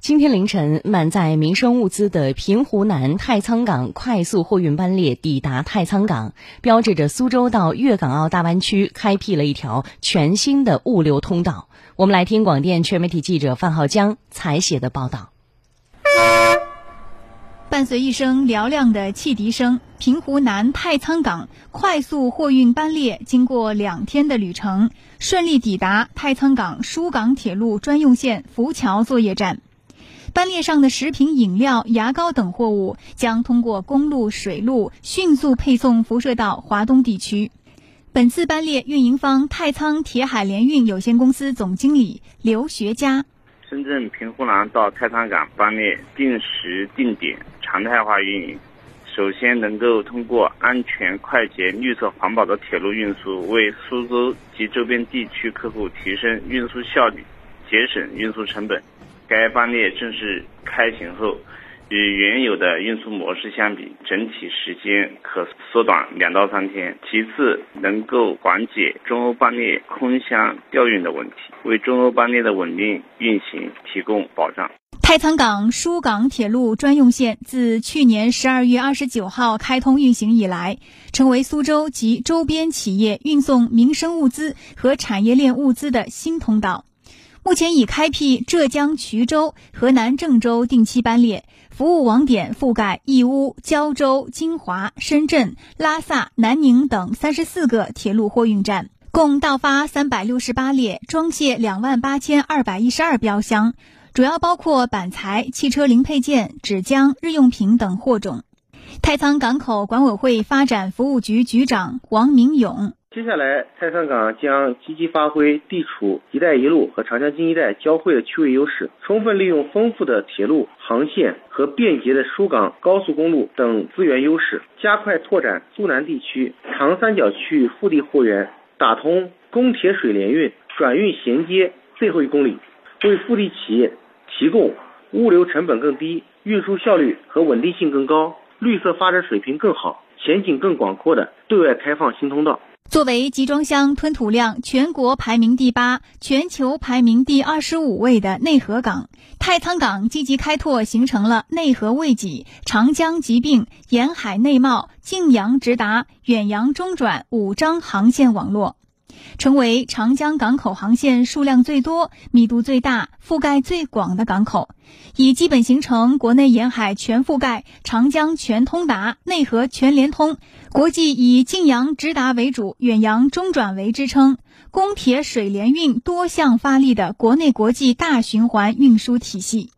今天凌晨，满载民生物资的平湖南太仓港快速货运班列抵达太仓港，标志着苏州到粤港澳大湾区开辟了一条全新的物流通道。我们来听广电全媒体记者范浩江采写的报道。伴随一声嘹亮的汽笛声，平湖南太仓港快速货运班列经过两天的旅程，顺利抵达太仓港疏港铁路专用线浮桥作业站。班列上的食品饮料、牙膏等货物将通过公路、水路迅速配送辐射到华东地区。本次班列运营方太仓铁海联运有限公司总经理刘学佳：深圳平湖南到太仓港班列定时定点、常态化运营，首先能够通过安全、快捷、绿色环保的铁路运输，为苏州及周边地区客户提升运输效率，节省运输成本。该班列正式开行后，与原有的运输模式相比，整体时间可缩短两到三天。其次，能够缓解中欧班列空箱调运的问题，为中欧班列的稳定运行提供保障。太仓港疏港铁路专用线自去年十二月二十九号开通运行以来，成为苏州及周边企业运送民生物资和产业链物资的新通道。目前已开辟浙江衢州、河南郑州定期班列，服务网点覆盖义乌、胶州、金华、深圳、拉萨、南宁等三十四个铁路货运站，共到发三百六十八列，装卸两万八千二百一十二标箱，主要包括板材、汽车零配件、纸浆、日用品等货种。太仓港口管委会发展服务局局长王明勇。接下来，太仓港将积极发挥地处“一带一路”和长江经济带交汇的区位优势，充分利用丰富的铁路航线和便捷的疏港高速公路等资源优势，加快拓展苏南地区长三角区域腹地货源，打通公铁水联运转运衔接最后一公里，为腹地企业提供物流成本更低、运输效率和稳定性更高、绿色发展水平更好、前景更广阔的对外开放新通道。作为集装箱吞吐量全国排名第八、全球排名第二十五位的内河港，太仓港积极开拓，形成了内河未济、长江疾病、沿海内贸、晋阳直达、远洋中转五张航线网络。成为长江港口航线数量最多、密度最大、覆盖最广的港口，已基本形成国内沿海全覆盖、长江全通达、内河全连通、国际以晋阳直达为主、远洋中转为支撑、公铁水联运多项发力的国内国际大循环运输体系。